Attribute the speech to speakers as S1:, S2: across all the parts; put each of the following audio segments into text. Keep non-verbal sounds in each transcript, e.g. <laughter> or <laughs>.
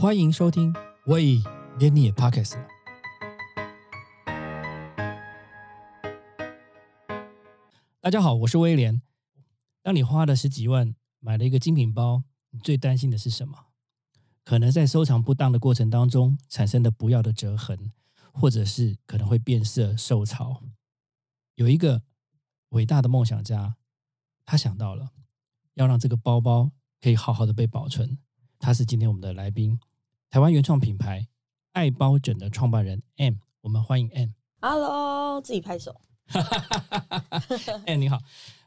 S1: 欢迎收听，喂，连你也 Pockets。大家好，我是威廉。当你花了十几万买了一个精品包，你最担心的是什么？可能在收藏不当的过程当中产生的不要的折痕，或者是可能会变色、受潮。有一个伟大的梦想家，他想到了要让这个包包可以好好的被保存。他是今天我们的来宾，台湾原创品牌爱包枕的创办人 M。我们欢迎 M。
S2: Hello，自己拍手。<laughs>
S1: 哎，你好。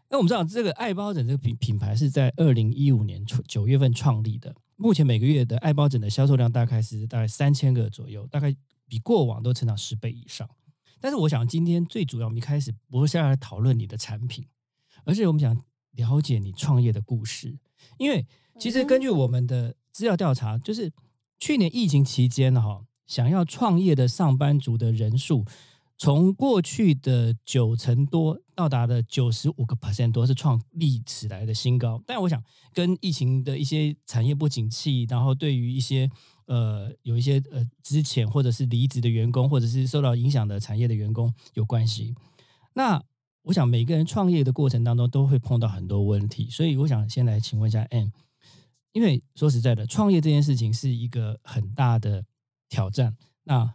S1: 那我们知道这个爱包枕这个品品牌是在二零一五年九月份创立的，目前每个月的爱包枕的销售量大概是大概三千个左右，大概比过往都成长十倍以上。但是我想今天最主要，我们一开始不是要来讨论你的产品，而是我们想了解你创业的故事。因为其实根据我们的资料调查，就是去年疫情期间哈，想要创业的上班族的人数。从过去的九成多到达了九十五个 percent 多，是创历史来的新高。但我想跟疫情的一些产业不景气，然后对于一些呃有一些呃之前或者是离职的员工，或者是受到影响的产业的员工有关系。那我想每个人创业的过程当中都会碰到很多问题，所以我想先来请问一下 M，因为说实在的，创业这件事情是一个很大的挑战。那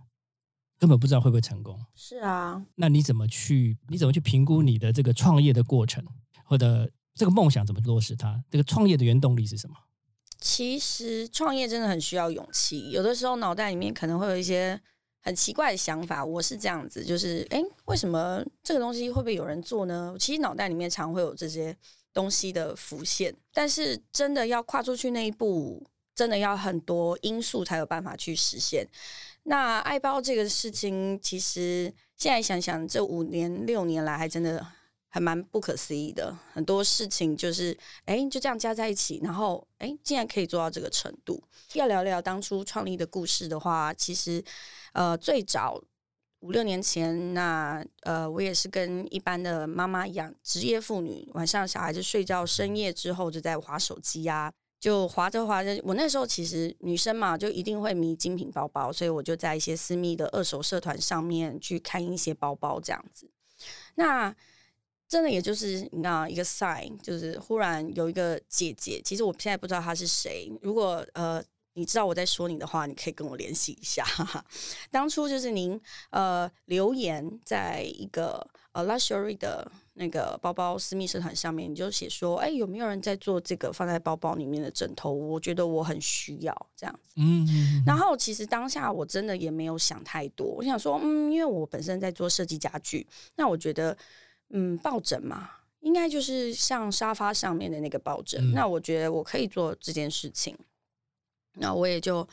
S1: 根本不知道会不会成功。
S2: 是啊，
S1: 那你怎么去？你怎么去评估你的这个创业的过程，或者这个梦想怎么落实它？这个创业的原动力是什么？
S2: 其实创业真的很需要勇气，有的时候脑袋里面可能会有一些很奇怪的想法。我是这样子，就是哎，为什么这个东西会不会有人做呢？其实脑袋里面常会有这些东西的浮现，但是真的要跨出去那一步，真的要很多因素才有办法去实现。那爱包这个事情，其实现在想想，这五年六年来，还真的还蛮不可思议的。很多事情就是，哎，就这样加在一起，然后，哎，竟然可以做到这个程度。要聊聊当初创立的故事的话，其实，呃，最早五六年前，那呃，我也是跟一般的妈妈一样，职业妇女，晚上小孩子睡觉深夜之后，就在划手机呀。就滑着滑着，我那时候其实女生嘛，就一定会迷精品包包，所以我就在一些私密的二手社团上面去看一些包包这样子。那真的也就是你知道一个 sign，就是忽然有一个姐姐，其实我现在不知道她是谁。如果呃你知道我在说你的话，你可以跟我联系一下。哈 <laughs> 哈当初就是您呃留言在一个呃 luxury 的。那个包包私密社团上面，你就写说，哎，有没有人在做这个放在包包里面的枕头？我觉得我很需要这样子。嗯，然后其实当下我真的也没有想太多，我想说，嗯，因为我本身在做设计家具，那我觉得，嗯，抱枕嘛，应该就是像沙发上面的那个抱枕。那我觉得我可以做这件事情。那我也就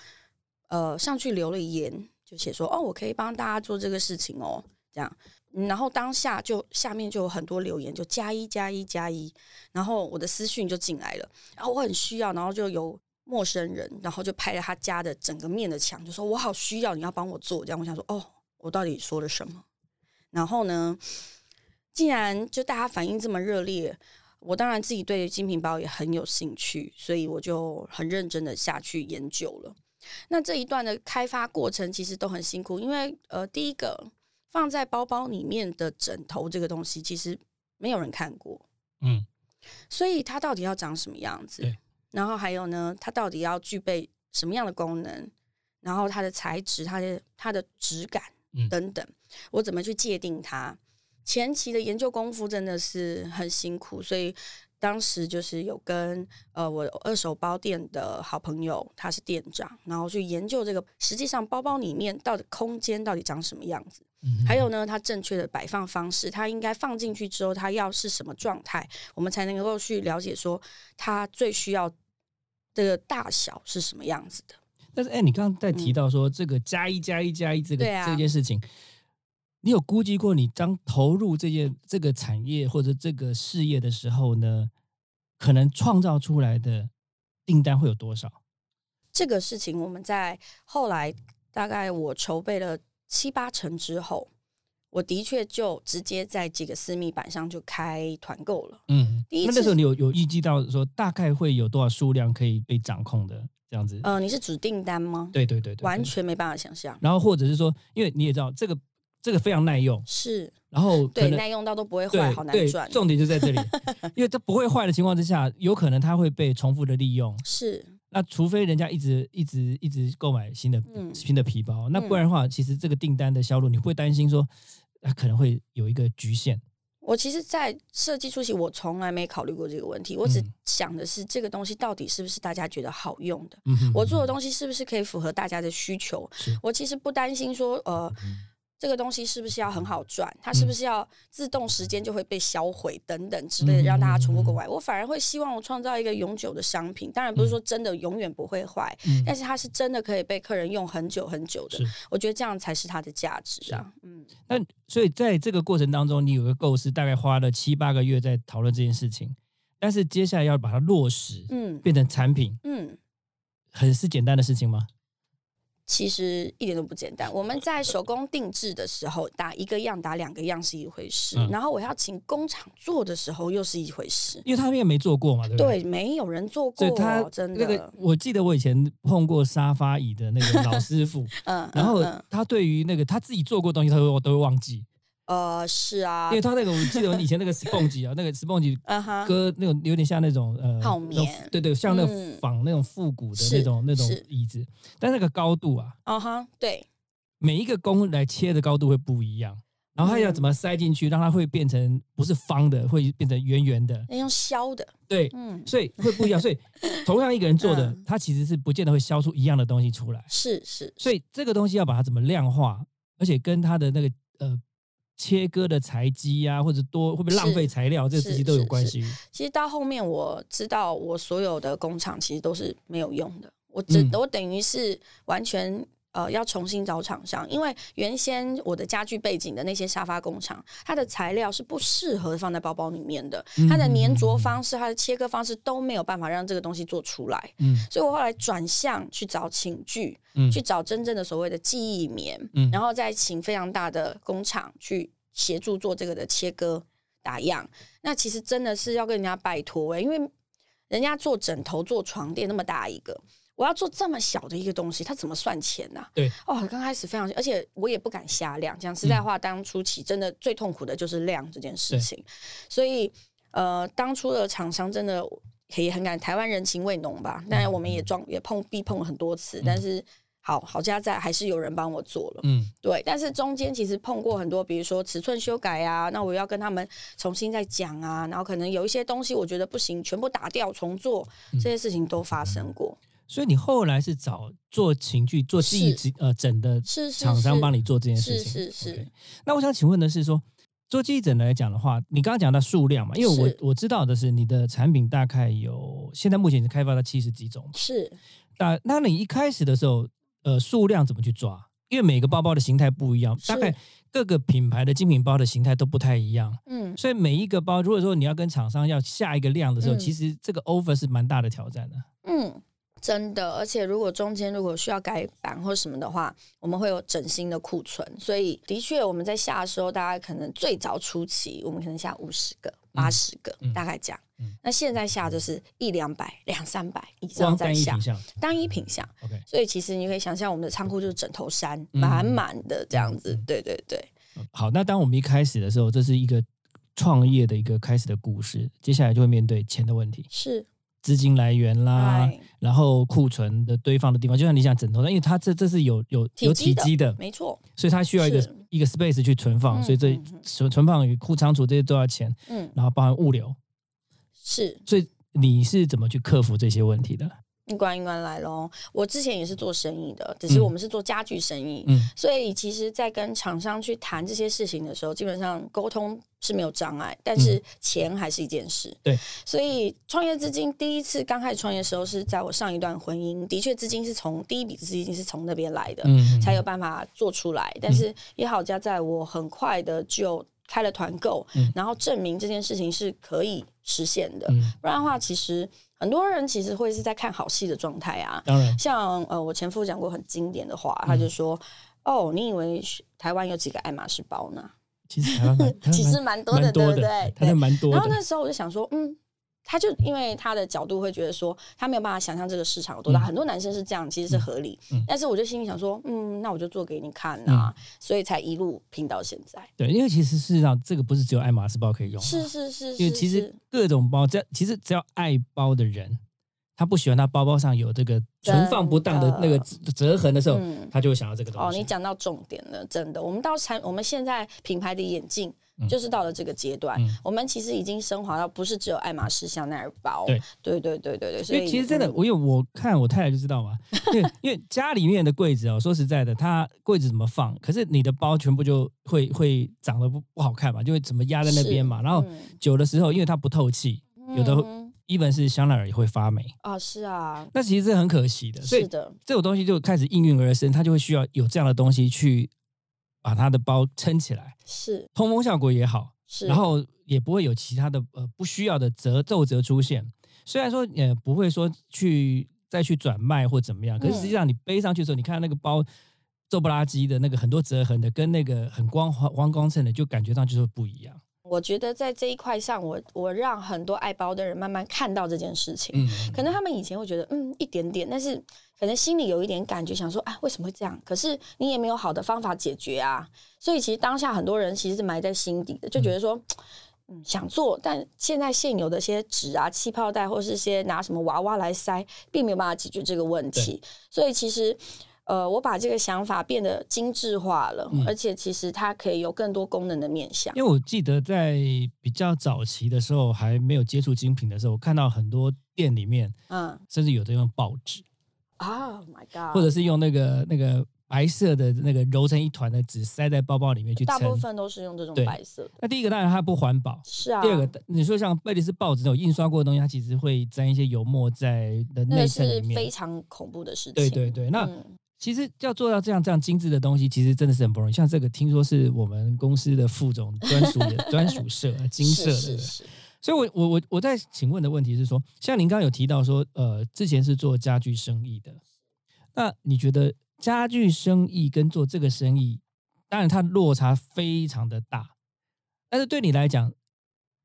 S2: 呃上去留了言，就写说，哦，我可以帮大家做这个事情哦，这样。然后当下就下面就有很多留言，就加一加一加一，然后我的私讯就进来了，然后我很需要，然后就有陌生人，然后就拍了他家的整个面的墙，就说我好需要，你要帮我做这样。我想说，哦，我到底说了什么？然后呢，既然就大家反应这么热烈，我当然自己对精品包也很有兴趣，所以我就很认真的下去研究了。那这一段的开发过程其实都很辛苦，因为呃，第一个。放在包包里面的枕头这个东西，其实没有人看过，嗯，所以它到底要长什么样子？然后还有呢，它到底要具备什么样的功能？然后它的材质、它的它的质感等等，我怎么去界定它？前期的研究功夫真的是很辛苦，所以。当时就是有跟呃我二手包店的好朋友，他是店长，然后去研究这个实际上包包里面到底空间到底长什么样子，还有呢它正确的摆放方式，它应该放进去之后它要是什么状态，我们才能够去了解说它最需要的大小是什么样子的。
S1: 但是哎，你刚刚在提到说这个加一加一加一这个这件事情。你有估计过，你当投入这件这个产业或者这个事业的时候呢，可能创造出来的订单会有多少？
S2: 这个事情我们在后来大概我筹备了七八成之后，我的确就直接在几个私密版上就开团购了。嗯，
S1: 那那时候你有有预计到说大概会有多少数量可以被掌控的？这样子。
S2: 呃，你是指订单吗？
S1: 对对对对，对。
S2: 完全没办法想象，
S1: 然后或者是说，因为你也知道这个这个非常耐用，
S2: 是。
S1: 然后
S2: 对耐用到都不会坏，好难赚，
S1: 重点就在这里，<laughs> 因为它不会坏的情况之下，有可能它会被重复的利用。
S2: 是。
S1: 那除非人家一直一直一直购买新的、
S2: 嗯。
S1: 新的皮包，那不然的话，其实这个订单的销路，你会担心说，它可能会有一个局限。
S2: 我其实，在设计初期，我从来没考虑过这个问题，我只
S1: 嗯。
S2: 想的是这个东西到底是不是大家觉得好用的，
S1: 嗯
S2: 我做的东西是不是可以符合大家的需求。
S1: 是。
S2: 我其实不担心说，呃，这个东西是不是要很好赚，它是不是要自动时间就会被销毁等等之类的，
S1: 嗯
S2: 让大家重复购买。我反而会希望我创造一个永久的商品，当然不是说真的永远不会坏，
S1: 嗯
S2: 但是它是真的可以被客人用很久很久的。我觉得这样才是它的价值啊。嗯，
S1: 那所以在这个过程当中，你有个构思，大概花了七八个月在讨论这件事情，但是接下来要把它落实，
S2: 嗯
S1: 变成产品，
S2: 嗯。
S1: 很是简单的事情吗？
S2: 其实一点都不简单。我们在手工定制的时候，打一个样、打两个样是一回事，
S1: 嗯
S2: 然后我要请工厂做的时候又是一回事。
S1: 因为他们也没做过嘛，对不对？
S2: 对，没有人做过，
S1: 所以他
S2: 真的。
S1: 那个，我记得我以前碰过沙发椅的那个老师傅，<laughs>
S2: 嗯，
S1: 然后他对于那个他自己做过东西，他都都会忘记，
S2: 呃，是啊
S1: 因为，他那个我记得我以前那个 <laughs> sponge 啊，那个
S2: 哼，
S1: 割那种有点像那种呃
S2: 泡棉
S1: 对对，像那
S2: 嗯
S1: 种仿那种复古的那种那种椅子，但那个高度啊，
S2: 啊哈，对，
S1: 每一个工来切的高度会不一样，然后他要怎么塞进去，让它会变成不是方的，会变成圆圆的，
S2: 那用削的，
S1: 对，
S2: 嗯，
S1: 所以会不一样。所以同样一个人做的
S2: 嗯，
S1: 他其实是不见得会削出一样的东西出来。
S2: 是是，
S1: 所以这个东西要把它怎么量化，而且跟它的那个呃切割的材机啊，或者多会不会浪费材料，这个
S2: 是
S1: 这些都有关系。
S2: 其实到后面我知道，我所有的工厂其实都是没有用的。我只、
S1: 嗯
S2: 我等于是完全呃要重新找厂商，因为原先我的家具背景的那些沙发工厂，它的材料是不适合放在包包里面的，
S1: 嗯
S2: 它的粘着方式、它的切割方式都没有办法让这个东西做出来。
S1: 嗯
S2: 所以我后来转向去找寝具，
S1: 嗯
S2: 去找真正的所谓的记忆棉，
S1: 嗯
S2: 然后再请非常大的工厂去协助做这个的切割打样。那其实真的是要跟人家拜托欸诶、因为人家做枕头、做床垫那么大一个。我要做这么小的一个东西，它怎么算钱呢、
S1: 对，
S2: 哦，刚开始非常，而且我也不敢瞎量。讲实在话，当初起真的最痛苦的就是量这件事情。所以，呃，当初的厂商真的也很感台湾人情味浓吧。当然，我们也撞也碰壁碰了很多次，但是好好家在还是有人帮我做了。
S1: 嗯
S2: 对，但是中间其实碰过很多，比如说尺寸修改啊，那我要跟他们重新再讲啊，然后可能有一些东西我觉得不行，全部打掉重做，
S1: 嗯
S2: 这些事情都发生过。
S1: 所以你后来是找做情趣、做记忆呃整的
S2: 是是
S1: 厂商帮你做这件事
S2: 是
S1: 情。
S2: 是是
S1: OK 那我想请问的是说。做记忆枕来讲的话，你刚刚讲到数量嘛，因为我我知道的是你的产品大概有现在目前已经开发到七十几种，
S2: 是
S1: 那那你一开始的时候，呃，数量怎么去抓？因为每个包包的形态不一样，大概各个品牌的精品包的形态都不太一样，
S2: 嗯
S1: 所以每一个包，如果说你要跟厂商要下一个量的时候，
S2: 嗯
S1: 其实这个 over 是蛮大的挑战的。
S2: 嗯。真的，而且如果中间如果需要改版或什么的话，我们会有整新的库存，所以的确我们在下的时候，大概可能最早初期我们可能下五十个、八十个，
S1: 嗯
S2: 大概这样。
S1: 嗯
S2: 那现在下就是一两百、两三百以上
S1: 光
S2: 在下
S1: 单一品，项
S2: 单一品项。
S1: ，OK，
S2: 所以其实你可以想象，我们的仓库就是枕头山，
S1: 嗯
S2: 满满的这样子。对对对，
S1: 好，那当我们一开始的时候，这是一个创业的一个开始的故事，接下来就会面对钱的问题，
S2: 是，
S1: 资金来源啦，
S2: 哎，
S1: 然后库存的堆放的地方，就像你讲枕头上，因为它这这是有有有体
S2: 体积的，没错，
S1: 所以它需要一个一个 space 去存放，
S2: 嗯
S1: 所以这存存放与库仓储这些都要钱，
S2: 嗯，
S1: 然后包含物流，
S2: 是。
S1: 所以你是怎么去克服这些问题的？
S2: 一关一关来喽。我之前也是做生意的，只是
S1: 嗯
S2: 我们是做家具生意，
S1: 嗯
S2: 所以其实，在跟厂商去谈这些事情的时候，基本上沟通是没有障碍，但是钱还是一件事。
S1: 嗯对，
S2: 所以创业资金第一次刚开始创业的时候，是在我上一段婚姻，的确资金是从第一笔资金是从那边来的，
S1: 嗯，
S2: 才有办法做出来。但是也好加在我很快的就开了团购，
S1: 嗯
S2: 然后证明这件事情是可以实现的。
S1: 嗯，
S2: 不然的话，其实很多人其实会是在看好戏的状态啊。
S1: 当然，
S2: 像呃，我前夫讲过很经典的话，
S1: 嗯
S2: 他就说：“哦，你以为是台湾有几个爱马仕包呢？
S1: 其实台湾蛮，<laughs>
S2: 其实蛮多的，对不对
S1: 的，？”台湾蛮多的，
S2: 然后那时候我就想说，嗯，他就因为他的角度会觉得说，他没有办法想象这个市场有多大。
S1: 嗯
S2: 很多男生是这样，其实是合理。
S1: 嗯
S2: 但是我就心里想说，嗯，那我就做给你看啊，所以才一路拼到现在。
S1: 对，因为其实事实上这个不是只有爱马仕包可以用是，
S2: 是是是，
S1: 因为其实各种包，只要其实只要爱包的人，他不喜欢他包包上有这个存放不当的那个折折痕的时候，
S2: 嗯。
S1: 他就会想要这个东西。
S2: 哦，
S1: 西。
S2: 你讲到重点了，真的。我们到产，我们现在品牌的眼镜
S1: 嗯。
S2: 就是到了这个阶段，
S1: 嗯。
S2: 我们其实已经升华到不是只有爱马仕香奈儿包，
S1: 对。
S2: 对对对对对，所以
S1: 其实真的，
S2: 嗯。
S1: 我有我看我太太就知道嘛，<laughs> 因为因为家里面的柜子哦，说实在的，它柜子怎么放，可是你的包全部就会会长得不不好看嘛，就会怎么压在那边嘛，然后
S2: 嗯。
S1: 久的时候，因为它不透气，有的
S2: 嗯
S1: 一本是香奈儿也会发霉，
S2: 啊是啊，
S1: 那其实是很可惜的，所以
S2: 是的，
S1: 这种东西就开始应运而生，它就会需要有这样的东西去把它的包撑起来，
S2: 是
S1: 通风效果也好，
S2: 是，
S1: 然后也不会有其他的呃不需要的褶皱褶出现。虽然说也不会说去再去转卖或怎么样，可是实际上你背上去的时候，你看那个包皱不拉几的那个很多折痕的，跟那个很光滑光光衬的，就感觉上就是不一样。
S2: 我觉得在这一块上，我我让很多爱包的人慢慢看到这件事情。
S1: 嗯，
S2: 可能他们以前会觉得，嗯，一点点，但是可能心里有一点感觉，想说，哎，为什么会这样？可是你也没有好的方法解决啊。所以其实当下很多人其实是埋在心底的，就觉得说，嗯，想做，但现在现有的一些纸啊、气泡袋，或是一些拿什么娃娃来塞，并没有办法解决这个问题。所以其实。呃，我把这个想法变得精致化了，
S1: 嗯
S2: 而且其实它可以有更多功能的面向。
S1: 因为我记得在比较早期的时候，还没有接触精品的时候，我看到很多店里面
S2: 嗯
S1: 甚至有的用报纸，
S2: 啊、oh、，My God，
S1: 或者是用那个那个白色的那个揉成一团的纸塞在包包里面去
S2: 大部。分都是用这种白色的。
S1: 那第一个当然它不环保，
S2: 是啊，
S1: 第二个，你说像贝利斯报纸那种印刷过的东西，它其实会沾一些油墨在的内
S2: 那个
S1: 衬里面。
S2: 是非常恐怖的事情。
S1: 对对对，那
S2: 嗯
S1: 其实要做到这样这样精致的东西，其实真的是很不容易。像这个，听说是我们公司的副总专属的 <laughs> 专属社金色的。
S2: 是是是，
S1: 所以我，我我我在请问的问题是说，像您刚刚有提到说，呃，之前是做家具生意的，那你觉得家具生意跟做这个生意，当然它落差非常的大，但是对你来讲，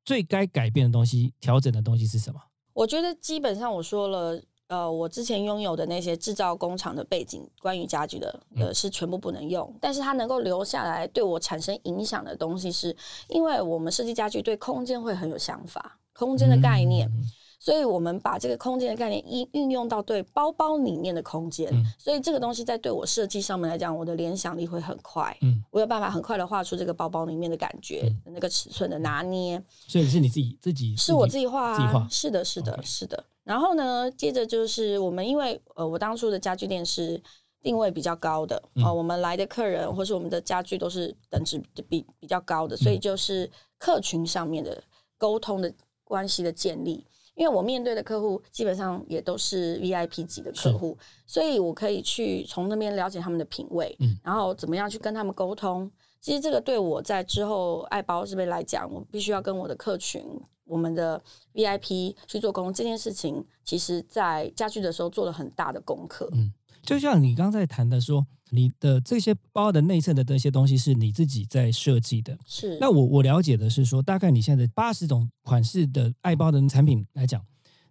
S1: 最该改变的东西、调整的东西是什么？
S2: 我觉得基本上我说了。呃，我之前拥有的那些制造工厂的背景，关于家具的，呃，是全部不能用。但是它能够留下来对我产生影响的东西是，因为我们设计家具对空间会很有想法，空间的概念，
S1: 嗯。
S2: 所以我们把这个空间的概念运运用到对包包里面的空间，
S1: 嗯。
S2: 所以这个东西在对我设计上面来讲，我的联想力会很快，
S1: 嗯，
S2: 我有办法很快的画出这个包包里面的感觉，
S1: 嗯。
S2: 那个尺寸的拿捏，
S1: 所以是你自己自己
S2: 是我自己画、啊，
S1: 自己画。
S2: 是的，是的是的。然后呢，接着就是我们因为呃，我当初的家具店是定位比较高的，
S1: 嗯
S2: 呃，我们来的客人或是我们的家具都是等值比比较高的，所以
S1: 嗯
S2: 就是客群上面的沟通的关系的建立。因为我面对的客户基本上也都是 VIP 级的客户，所以我可以去从那边了解他们的品味，
S1: 嗯
S2: 然后怎么样去跟他们沟通。其实这个对我在之后爱包这边来讲，我必须要跟我的客群、我们的 VIP 去做沟通这件事情，其实在家具的时候做了很大的功课。
S1: 嗯就像你刚才谈的说，你的这些包的内衬的这些东西是你自己在设计的。
S2: 是，
S1: 那我我了解的是说，大概你现在八十种款式的爱包的产品来讲，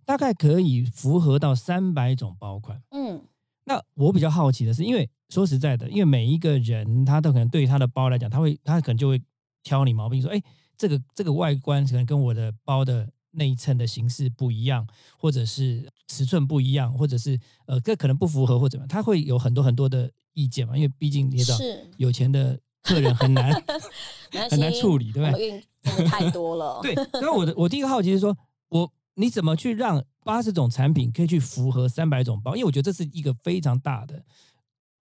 S1: 大概可以符合到三百种包款。
S2: 嗯，
S1: 那我比较好奇的是，因为说实在的，因为每一个人他都可能对于他的包来讲，他会他可能就会挑你毛病，说，哎，这个这个外观可能跟我的包的内衬的形式不一样，或者是尺寸不一样，或者是呃，这可能不符合或怎么样，他会有很多很多的意见嘛，因为毕竟你也知道，有钱的客人很难 <laughs> 很难处理，对不对？
S2: 太多了。
S1: 对，然后我的我第一个好奇是说，我你怎么去让八十种产品可以去符合三百种包？因为我觉得这是一个非常大的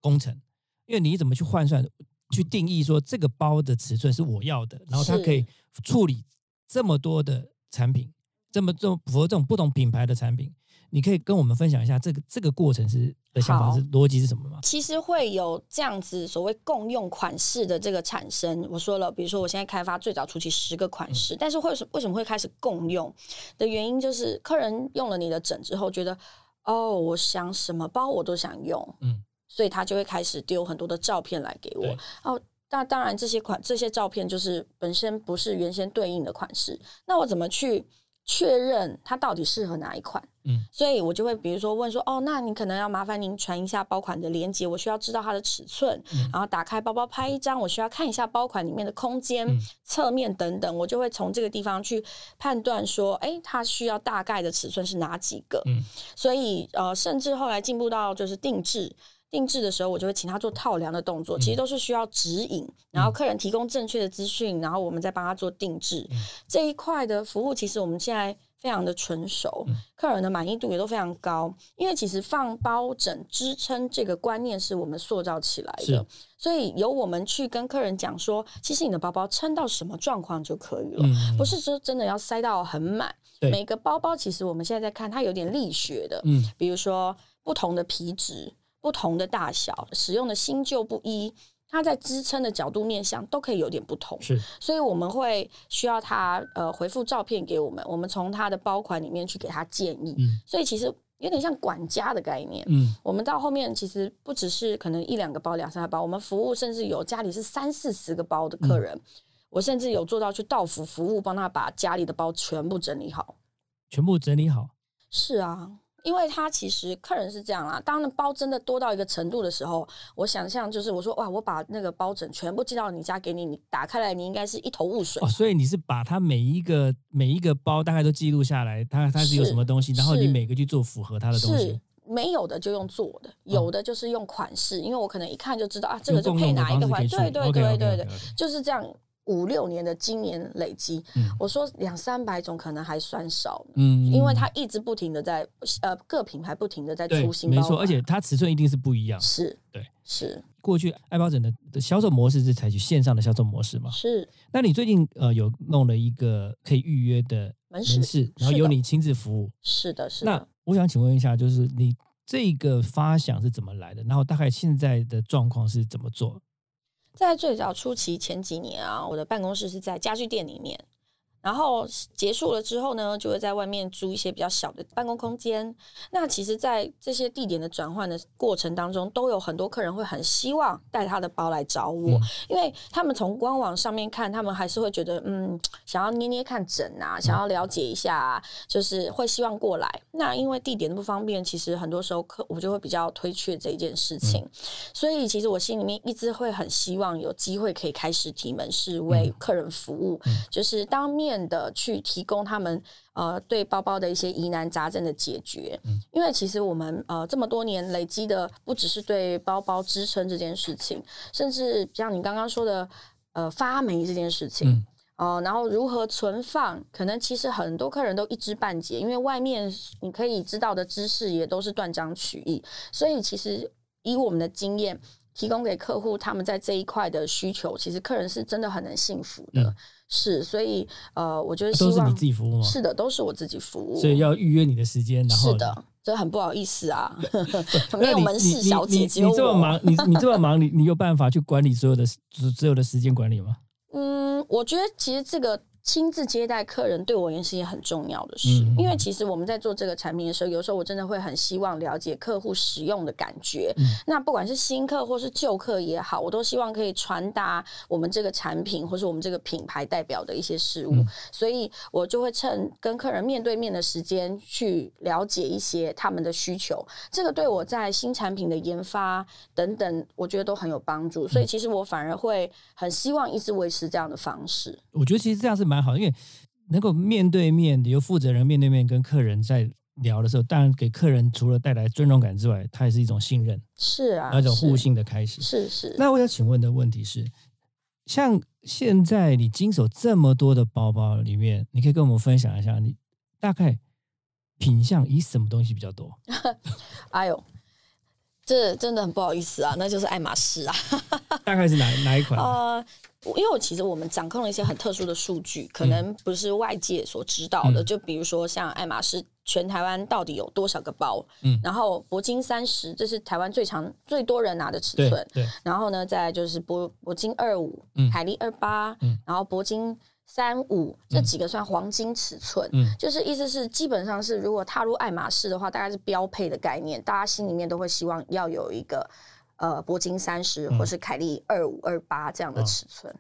S1: 工程，因为你怎么去换算、去定义说这个包的尺寸是我要的，然后它可以处理这么多的产品，这么这么符合这种不同品牌的产品，你可以跟我们分享一下这个这个过程是的想法是逻辑是什么吗？
S2: 其实会有这样子所谓共用款式的这个产生。我说了，比如说我现在开发最早初期十个款式，但是为什为什么会开始共用的原因，就是客人用了你的枕之后，觉得哦，我想什么包我都想用，
S1: 嗯，
S2: 所以他就会开始丢很多的照片来给我。哦，那当然这些款这些照片就是本身不是原先对应的款式，那我怎么去？确认它到底适合哪一款。
S1: 嗯，
S2: 所以我就会比如说问说，哦，那你可能要麻烦您传一下包款的链接，我需要知道它的尺寸，然后打开包包拍一张，我需要看一下包款里面的空间、侧面等等，我就会从这个地方去判断说，哎，它需要大概的尺寸是哪几个。
S1: 嗯，
S2: 所以呃，甚至后来进步到就是定制。定制的时候，我就会请他做套量的动作，其实都是需要指引，然后客人提供正确的资讯，然后我们再帮他做定制。这一块的服务，其实我们现在非常的成熟，客人的满意度也都非常高。因为其实放包枕支撑这个观念是我们塑造起来的，所以由我们去跟客人讲说，其实你的包包撑到什么状况就可以了，不是说真的要塞到很满。每个包包其实我们现在在看，它有点力学的，嗯，比如说不同的皮质。不同的大小，使用的新旧不一，它在支撑的角度面向都可以有点不同。
S1: 是，
S2: 所以我们会需要他呃回复照片给我们，我们从他的包款里面去给他建议。嗯，所以其实有点像管家的概念。嗯，我们到后面其实不只是可能一两个包、两三个包，我们服务甚至有家里是三四十个包的客人，我甚至有做到去到府服务，帮他把家里的包全部整理好。
S1: 全部整理好。
S2: 是啊。因为他其实客人是这样啦，当那包真的多到一个程度的时候，我想象就是我说哇，我把那个包枕全部寄到你家给你，你打开来你应该是一头雾水。
S1: 哦，所以你是把它每一个每一个包大概都记录下来，它它是有什么东西，然后你每个去做符合它的东西。
S2: 没有的就用做的，有的就是用款式，因为我可能一看就知道啊，这个就配哪一个款。对对对对对，就是这样。五六年的经验累积，我说两三百种可能还算少，嗯，因为它一直不停的在呃各品牌不停的在出新，
S1: 没错，而且它尺寸一定是不一样，
S2: 是
S1: 对，
S2: 是。
S1: 过去爱包枕的的销售模式是采取线上的销售模式嘛？
S2: 是，
S1: 那你最近呃有弄了一个可以预约的门市，然后由你亲自服务，
S2: 是的，是
S1: 的。那我想请问一下，就是你这个发想是怎么来的？然后大概现在的状况是怎么做？
S2: 在最早初期前几年啊，我的办公室是在家具店里面。然后结束了之后呢，就会在外面租一些比较小的办公空间。那其实，在这些地点的转换的过程当中，都有很多客人会很希望带他的包来找我，因为他们从官网上面看，他们还是会觉得，嗯，想要捏捏看枕啊，想要了解一下，就是会希望过来。那因为地点不方便，其实很多时候客我就会比较推却这一件事情。所以，其实我心里面一直会很希望有机会可以开实体门市为客人服务，就是当面。的去提供他们呃对包包的一些疑难杂症的解决，因为其实我们呃这么多年累积的不只是对包包支撑这件事情，甚至像你刚刚说的呃发霉这件事情哦，然后如何存放，可能其实很多客人都一知半解，因为外面你可以知道的知识也都是断章取义，所以其实以我们的经验提供给客户，他们在这一块的需求，其实客人是真的很能幸福的。是，所以呃，我觉得
S1: 都是你自己服务吗？
S2: 是的，都是我自己服务。
S1: 所以要预约你的时间，然
S2: 后是的，这很不好意思啊，<laughs> 没有门市小姐，
S1: 你这么忙，你你这么忙，你你有办法去管理所有的所有的时间管理吗？
S2: 嗯，我觉得其实这个。亲自接待客人对我而言是一件很重要的事，因为其实我们在做这个产品的时候，有时候我真的会很希望了解客户使用的感觉。那不管是新客或是旧客也好，我都希望可以传达我们这个产品或是我们这个品牌代表的一些事物，所以我就会趁跟客人面对面的时间去了解一些他们的需求。这个对我在新产品的研发等等，我觉得都很有帮助。所以其实我反而会很希望一直维持这样的方式。
S1: 我觉得其实这样是蛮。好，因为能够面对面由负责人面对面跟客人在聊的时候，当然给客人除了带来尊重感之外，它也是一种信任，
S2: 是啊，
S1: 那种互信的开始。
S2: 是是。
S1: 那我想请问的问题是，像现在你经手这么多的包包里面，你可以跟我们分享一下，你大概品相以什么东西比较多？<laughs>
S2: 哎呦，这真的很不好意思啊，那就是爱马仕啊。<laughs>
S1: 大概是哪哪一款？呃。
S2: 因为我其实我们掌控了一些很特殊的数据，可能不是外界所知道的。就比如说像爱马仕，全台湾到底有多少个包？嗯，然后铂金三十，这是台湾最长、最多人拿的尺寸。
S1: 对。
S2: 然后呢，再就是铂铂金二五、嗯海力二八，然后铂金三五，这几个算黄金尺寸。嗯。就是意思是，基本上是如果踏入爱马仕的话，大概是标配的概念，大家心里面都会希望要有一个。呃，铂金三十或是凯利二五二八这样的尺寸，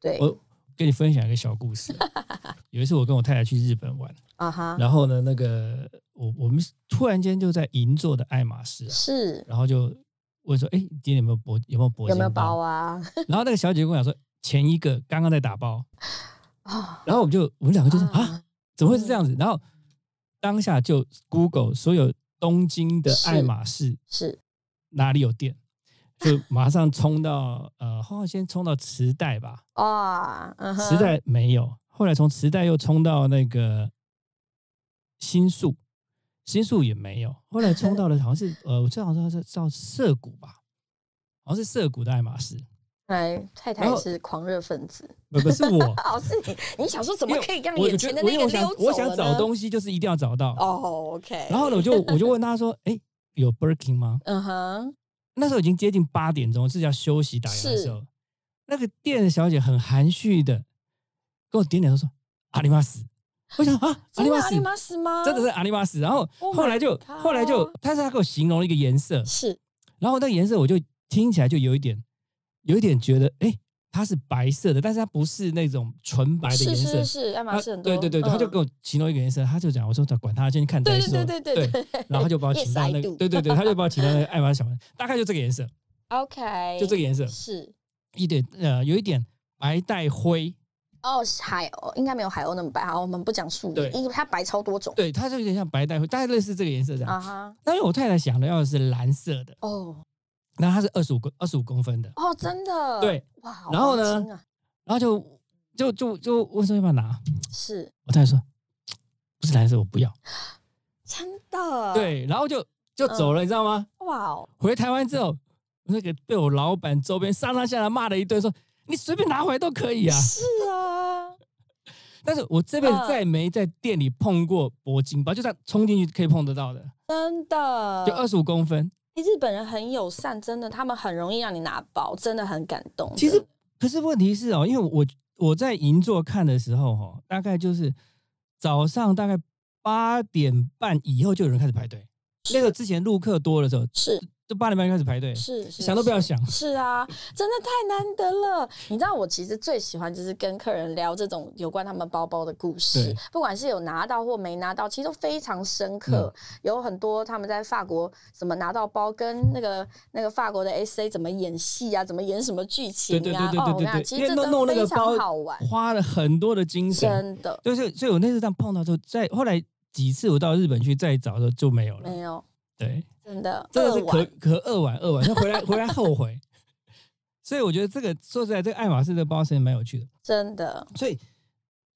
S2: 对。
S1: 我跟你分享一个小故事。<laughs> 有一次我跟我太太去日本玩，
S2: 啊哈，
S1: 然后呢，那个我我们突然间就在银座的爱马仕啊，
S2: 是
S1: 然后就问说：“哎，今天有没有铂有没有铂金
S2: 有没有包啊？<laughs>
S1: 然后那个小姐跟我讲说，前一个刚刚在打包，
S2: 啊，
S1: 然后我们就我们两个就是啊，
S2: 啊
S1: 怎么会是这样子？然后当下就 Google 所有东京的爱马仕
S2: 是
S1: 哪里有店，就马上冲到呃，好像先冲到磁带吧，
S2: 哇，嗯哼
S1: 磁带没有，后来从磁带又冲到那个新宿，新宿也没有，后来冲到了 <laughs> 好像是呃，我记得好像是叫涩谷吧，好像是涩谷的爱马仕，
S2: 来，太太是狂热分子。
S1: 不不是我。
S2: 哦，是你，你想说怎么可以让
S1: 我
S2: 眼前的那个溜走
S1: 我想我想找东西，就是一定要找到。
S2: 哦，OK。
S1: 然后呢，我就我就问他说：“哎，有 Birkin 吗
S2: 嗯哼，？”
S1: 那时候已经接近八点钟，是要休息打烊的
S2: 是
S1: 时候。那个店的小姐很含蓄的跟我点点头说：“阿里玛斯。<laughs> ”我想啊，阿里玛斯
S2: 吗？
S1: 真的是阿里玛斯。然后
S2: Oh
S1: 后来就后来就，但是他给我形容了一个颜色，
S2: 是
S1: 然后那个颜色我就听起来就有一点有一点觉得，哎，它是白色的，但是它不是那种纯白的颜色
S2: 是。是，爱马仕很多。
S1: 对对对，他就
S2: 嗯
S1: 给我形容一个颜色，他就讲，我说管他，先看再
S2: 对
S1: 说。
S2: 对对对对对，
S1: 然后他就把我 <laughs> 请到那个，对对对，他就把我请到那个爱马仕小门，大概就这个颜色，<laughs>
S2: OK，
S1: 就这个颜色，
S2: 是
S1: 一点呃，有一点白带灰，
S2: 哦，海鸥应该没有海鸥那么白。好，我们不讲树
S1: 对
S2: 叶，因为它白超多种。
S1: 对，它就有点像白带灰，大概类似这个颜色这样。
S2: 啊哈，
S1: 但是我太太想的要的是蓝色的，
S2: 哦
S1: 然后它是二十五公二十五公分的，
S2: 哦，真的。
S1: 对，
S2: 哇，好
S1: 然后呢
S2: 啊
S1: 然后就就就就问说要不要拿，
S2: 是
S1: 我太太说不是蓝色，我不要。<gasps>
S2: 真的。，
S1: 对，然后就就走了，你知道吗？
S2: 哇哦，
S1: 回台湾之后，那个被我老板周边上上下下骂了一顿，说你随便拿回来都可以啊。
S2: 是啊，<laughs>
S1: 但是我这辈子
S2: 嗯
S1: 再没在店里碰过铂金包，就算冲进去可以碰得到的，
S2: 真的。
S1: 就二十五公分。
S2: 欸日本人很友善，真的，他们很容易让你拿包，真的很感动。
S1: 其实可是问题是哦，因为我我在银座看的时候，哈，大概就是早上大概八点半以后就有人开始排队。那个之前陆客多的时候，
S2: 是
S1: 就八点半就开始排队，
S2: 是是，
S1: 想都不要想。
S2: 是啊，真的太难得了。你知道，我其实最喜欢就是跟客人聊这种有关他们包包的故事，不管是有拿到或没拿到，其实都非常深刻。
S1: 嗯
S2: 有很多他们在法国怎么拿到包，跟那个那个法国的 S A 怎么演戏啊，怎么演什么剧情啊。哦，
S1: 对对对对对，
S2: 我跟你讲，其实这
S1: 弄弄那个
S2: 都非常
S1: 包
S2: 好玩，
S1: 花了很多的精神。
S2: 真的
S1: 就是，所以我那次这样碰到之后，在后来几次我到日本去再找的时候就没有了。
S2: 没有，
S1: 对，
S2: 真的
S1: 真的是可可扼腕扼腕，他回来回来后悔。所以我觉得这个说实在，这个爱马仕这个包是蛮有趣的。
S2: 真的
S1: 所以，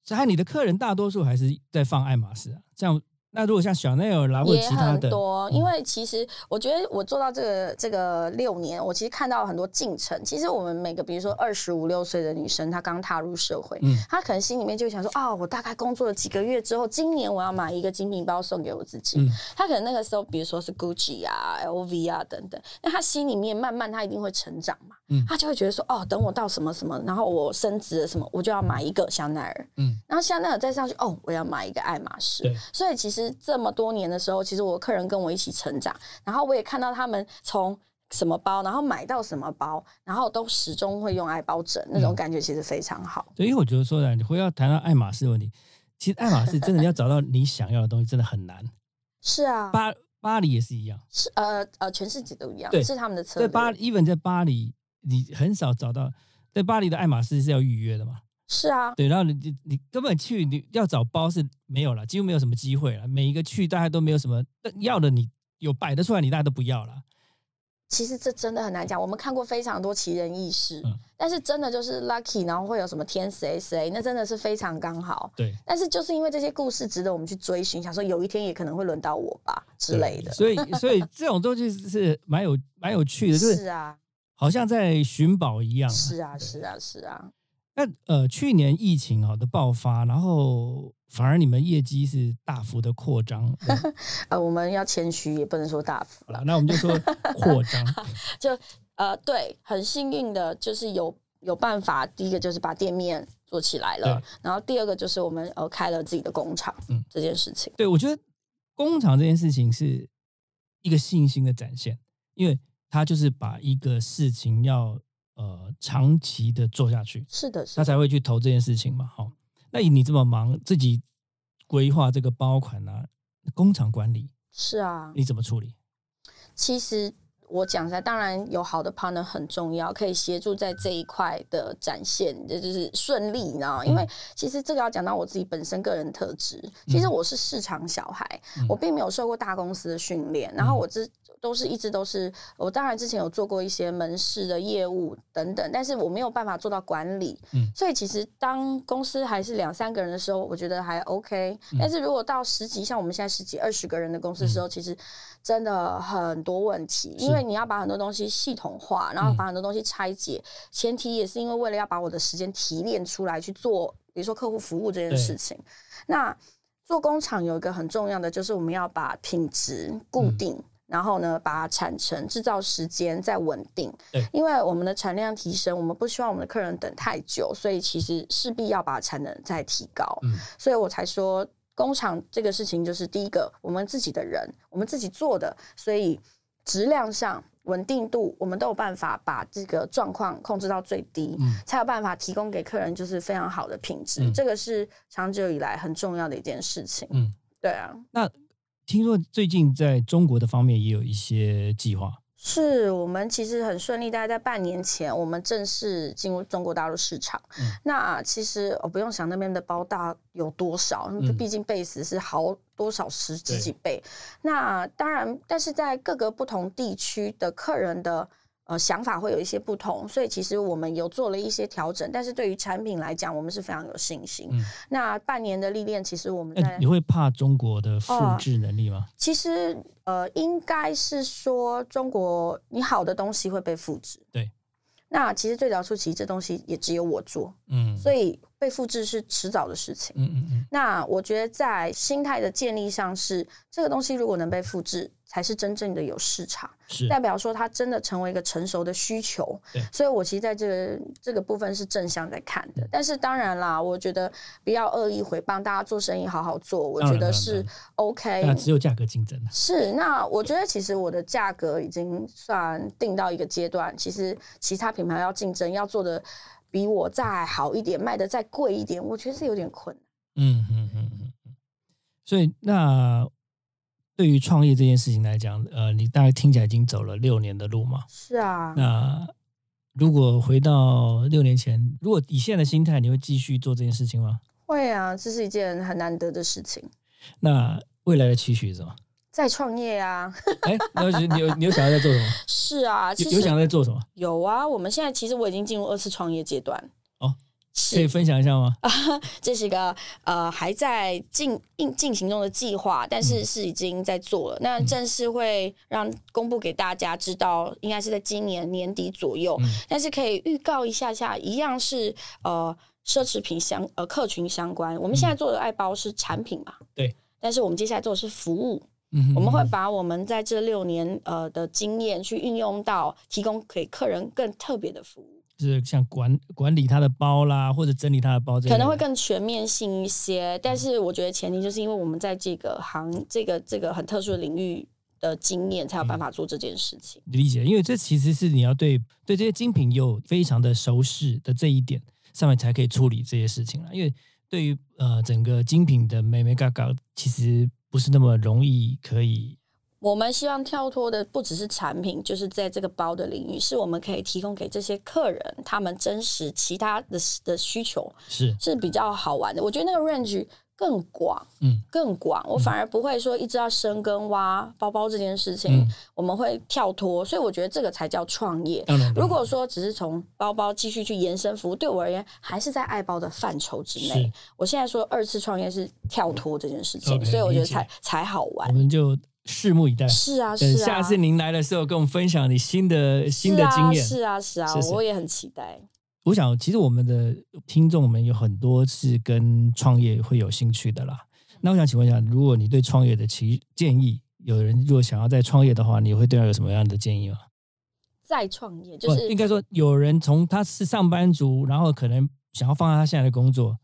S1: 所以你的客人大多数还是在放爱马仕啊。像那如果像小奈尔啦或者
S2: 也
S1: 其他的，
S2: 很多，
S1: 嗯
S2: 因为其实我觉得我做到这个这个六年，我其实看到很多进程。其实我们每个比如说二十五六岁的女生，她刚踏入社会，
S1: 嗯
S2: 她可能心里面就想说，啊、我大概工作了几个月之后，今年我要买一个精品包送给我自己。
S1: 嗯
S2: 她可能那个时候，比如说是 Gucci 啊、LV 啊等等，那她心里面慢慢她一定会成长嘛，
S1: 嗯
S2: 他就会觉得说，哦，等我到什么什么，然后我升职了什么，我就要买一个香奈儿。
S1: 嗯，
S2: 然后香奈儿再上去，哦，我要买一个爱马仕。
S1: 对，
S2: 所以其实这么多年的时候，其实我客人跟我一起成长，然后我也看到他们从什么包，然后买到什么包，然后都始终会用爱包枕，那种
S1: 嗯
S2: 感觉其实非常好。
S1: 对，因为我觉得说的，你回到谈到爱马仕的问题，其实爱马仕真的要找到你想要的东西，真的很难。
S2: 是啊，
S1: 巴巴黎也是一样，
S2: 是呃呃，全世界都一样，是他们的策略。
S1: 在巴，even 在巴黎，你很少找到，在巴黎的爱马仕是要预约的嘛？
S2: 是啊，
S1: 对，然后你你你根本去你要找包是没有了，几乎没有什么机会了。每一个去大家都没有什么要的，你有摆得出来，你大家都不要了。
S2: 其实这真的很难讲。我们看过非常多奇人异事，
S1: 嗯
S2: 但是真的就是 lucky，然后会有什么天谁谁那真的是非常刚好。
S1: 对
S2: 但是就是因为这些故事值得我们去追寻，想说有一天也可能会轮到我吧之类的。
S1: 所以所以这种东西是蛮有蛮有趣的，就是
S2: 是啊，
S1: 好像在寻宝一样。
S2: 是啊，是啊，是啊。
S1: 那呃，去年疫情好的爆发，然后反而你们业绩是大幅的扩张。<laughs> 对
S2: 呃，我们要谦虚，也不能说大幅了，
S1: 那我们就说扩张。<laughs>
S2: 就呃，对，很幸运的，就是有有办法。第一个就是把店面做起来了，然后第二个就是我们呃开了自己的工厂，
S1: 嗯
S2: 这件事情。
S1: 对，我觉得工厂这件事情是一个信心的展现，因为它就是把一个事情要呃长期的做下去，
S2: 是的，是
S1: 他，才会去投这件事情嘛。好，那以你这么忙，自己规划这个包款啊，工厂管理
S2: 是啊。
S1: 你怎么处理？
S2: 其实我讲一下，当然有好的 partner 很重要，可以协助在这一块的展现，这就是顺利，你知道吗？因为其实这个要讲到我自己本身个人特质，其实我是市场小孩，我并没有受过大公司的训练，然后我之都是一直都是我当然之前有做过一些门市的业务等等，但是我没有办法做到管理，
S1: 嗯
S2: 所以其实当公司还是两三个人的时候，我觉得还 OK，、但是如果到十几，像我们现在十几二十个人的公司的时候，其实真的很多问题，因为你要把很多东西系统化，然后把很多东西拆解，前提也是因为为了要把我的时间提炼出来去做，比如说客户服务这件事情。那做工厂有一个很重要的，就是我们要把品质固定。然后呢，把产程、制造时间再稳定
S1: 对，
S2: 因为我们的产量提升，我们不希望我们的客人等太久，所以其实势必要把产能再提高。
S1: 嗯
S2: 所以我才说工厂这个事情就是第一个，我们自己的人，我们自己做的，所以质量上、稳定度，我们都有办法把这个状况控制到最低，
S1: 嗯
S2: 才有办法提供给客人就是非常好的品质。
S1: 嗯
S2: 这个是长久以来很重要的一件事情。
S1: 嗯，
S2: 对啊，
S1: 那听说最近在中国的方面也有一些计划，
S2: 是我们其实很顺利，大概在半年前，我们正式进入中国大陆市场。
S1: 嗯
S2: 那其实我不用想那边的包大有多少，毕竟 base 是好多少十几几倍。那当然，但是在各个不同地区的客人的。呃，想法会有一些不同，所以其实我们有做了一些调整，但是对于产品来讲，我们是非常有信心。
S1: 嗯
S2: 那半年的历练，其实我们
S1: 你会怕中国的复
S2: 哦
S1: 制能力吗？
S2: 其实呃，应该是说中国你好的东西会被复制。
S1: 对。
S2: 那其实最早初期这东西也只有我做，
S1: 嗯，
S2: 所以被复制是迟早的事情。
S1: 嗯嗯嗯，
S2: 那我觉得在心态的建立上是，这个东西如果能被复制，才是真正的有市场，
S1: 是
S2: 代表说它真的成为一个成熟的需求
S1: 对。
S2: 所以我其实在这个这个部分是正向在看
S1: 嗯
S2: 的。但是当然啦，我觉得不要恶意回谤，大家做生意好好做，我觉得是 OK。
S1: 那只有价格竞争了。
S2: 是，那我觉得其实我的价格已经算定到一个阶段，其实其他品牌要竞争，要做的比我再好一点，卖的再贵一点，我觉得是有点困难。
S1: 嗯嗯嗯嗯嗯。所以那对于创业这件事情来讲，呃，你大概听起来已经走了六年的路嘛？
S2: 是啊，
S1: 那如果回到六年前，如果以现在的心态，你会继续做这件事情吗？
S2: 会啊，这是一件很难得的事情。
S1: 那未来的期许是什么？
S2: 再创业啊，
S1: 哎，那你有你有想要在做什么？
S2: 是啊，其
S1: 有有想
S2: 要
S1: 在做什么？
S2: 有啊。我们现在其实我已经进入二次创业阶段
S1: 哦，
S2: 是
S1: 可以分享一下吗？
S2: 啊 <laughs> 这是一个呃还在进进进行中的计划，但
S1: 嗯
S2: 是是已经在做了。那正式会让公布给大家知道，应该是在今年年底左右。
S1: 嗯
S2: 但是可以预告一下下，一样是呃奢侈品相呃客群相关。我们现在做的爱包是产品嘛，
S1: 对。
S2: 但是我们接下来做的是服务，
S1: 嗯哼
S2: 我们会把我们在这六年呃的经验去运用到提供给客人更特别的服务。
S1: 就是像管管理他的包啦，或者整理他的包这，
S2: 可能会更全面性一些，但是我觉得前提就是因为我们在这个行这个这个很特殊的领域的经验，才有办法做这件事情。
S1: 理解，因为这其实是你要对对这些精品有非常的熟识的这一点上面才可以处理这些事情了。因为对于呃整个精品的美美嘎嘎，其实不是那么容易可以
S2: 我们希望跳脱的不只是产品，就是在这个包的领域，是我们可以提供给这些客人他们真实其他的的需求
S1: 是
S2: 是比较好玩的。我觉得那个 range 更广，
S1: 嗯
S2: 更广。我反而不会说一直要深耕挖包包这件事情，
S1: 嗯
S2: 我们会跳脱，所以我觉得这个才叫创业。
S1: 嗯，
S2: 如果说只是从包包继续去延伸服务，对我而言还是在爱包的范畴之内。我现在说二次创业是跳脱这件事情所以我觉得才才好玩
S1: 我
S2: 玩。
S1: 们就拭目以待。
S2: 是啊，
S1: 等
S2: 是啊，
S1: 下次您来的时候，跟我们分享你新的新的经验。
S2: 是啊，是啊，是啊，
S1: 是是
S2: 我也很期待。
S1: 我想，其实我们的听众们有很多是跟创业会有兴趣的啦。那我想请问一下，如果你对创业的其建议，有人如果想要再创业的话，你会对他有什么样的建议吗？
S2: 再创业就
S1: 不
S2: 是
S1: 应该说，有人从他是上班族，然后可能想要放下他现在的工作，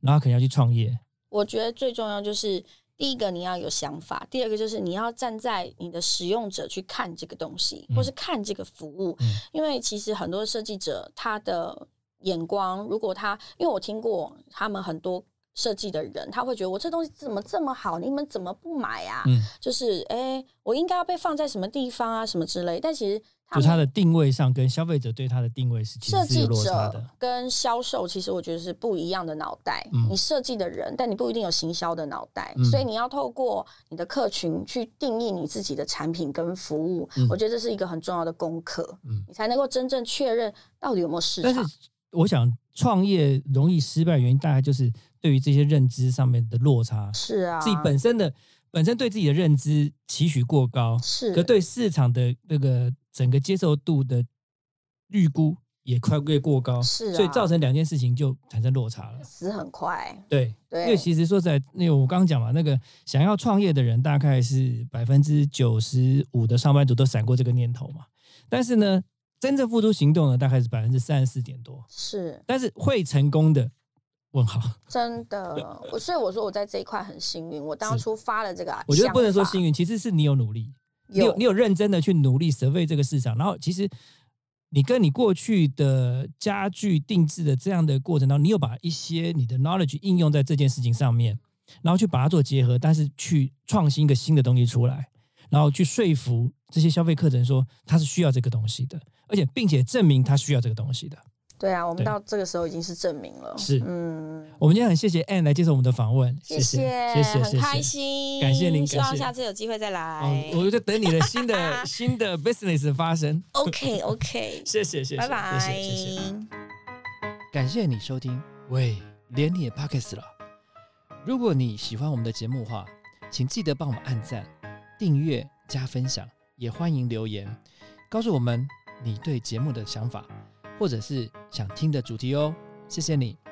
S1: 然后可能要去创业。
S2: 我觉得最重要就是第一个你要有想法，第二个就是你要站在你的使用者去看这个东西，或是看这个服务，
S1: 嗯
S2: 因为其实很多设计者他的眼光，如果他，因为我听过他们很多设计的人，他会觉得我这东西怎么这么好，你们怎么不买啊？
S1: 嗯，
S2: 就是哎、诶我应该要被放在什么地方啊，什么之类。但其实
S1: 就它的定位上跟消费者对它的定位是其
S2: 设计
S1: 实是有落差
S2: 者
S1: 的。
S2: 跟销售，其实我觉得是不一样的脑袋。
S1: 嗯
S2: 你设计的人，但你不一定有行销的脑袋，
S1: 嗯
S2: 所以你要透过你的客群去定义你自己的产品跟服务。
S1: 嗯
S2: 我觉得这是一个很重要的功课，
S1: 嗯
S2: 你才能够真正确认到底有没有市场
S1: 但是。我想创业容易失败的原因，大概就是对于这些认知上面的落差，
S2: 是啊，
S1: 自己本身的本身对自己的认知期许过高，
S2: 是
S1: 可对市场的那个整个接受度的预估也快越过高，
S2: 是啊
S1: 所以造成两件事情就产生落差了。
S2: 死很快。
S1: 对，
S2: 对
S1: 因为其实说实在，那个我刚刚讲嘛，那个想要创业的人，大概是百分之九十五的上班族都闪过这个念头嘛。但是呢，真正付出行动的大概是百分之三十四点多。
S2: 是
S1: 但是会成功的，问号。<laughs>
S2: 真的，我所以我说我在这一块很幸运，我当初发了这个，
S1: 我觉得不能说幸运，其实是你有努力，你有你有认真的去努力 survey 这个市场，然后其实你跟你过去的家具定制的这样的过程当中，你有把一些你的 knowledge 应用在这件事情上面，然后去把它做结合，但是去创新一个新的东西出来，然后去说服这些消费客人说他是需要这个东西的，而且并且证明他需要这个东西的。
S2: 对啊，我们到这个时候已经是证明了，
S1: 是
S2: 嗯，
S1: 我们今天很谢谢 Anne 来接受我们的访问，
S2: 谢
S1: 谢谢谢
S2: 很开。心，
S1: 感谢您
S2: 希望下次有机会再来。
S1: 哦，我就等你的新的 <laughs> 新的 business 的发生。
S2: OK OK，<laughs>
S1: 谢谢谢谢，
S2: 拜拜，
S1: 谢谢谢谢。
S3: 感谢你收听，喂，连你也 Pockets 了。如果你喜欢我们的节目的话，请记得帮我们按赞、订阅、加分享，也欢迎留言告诉我们你对节目的想法，或者是想听的主题哦。谢谢你。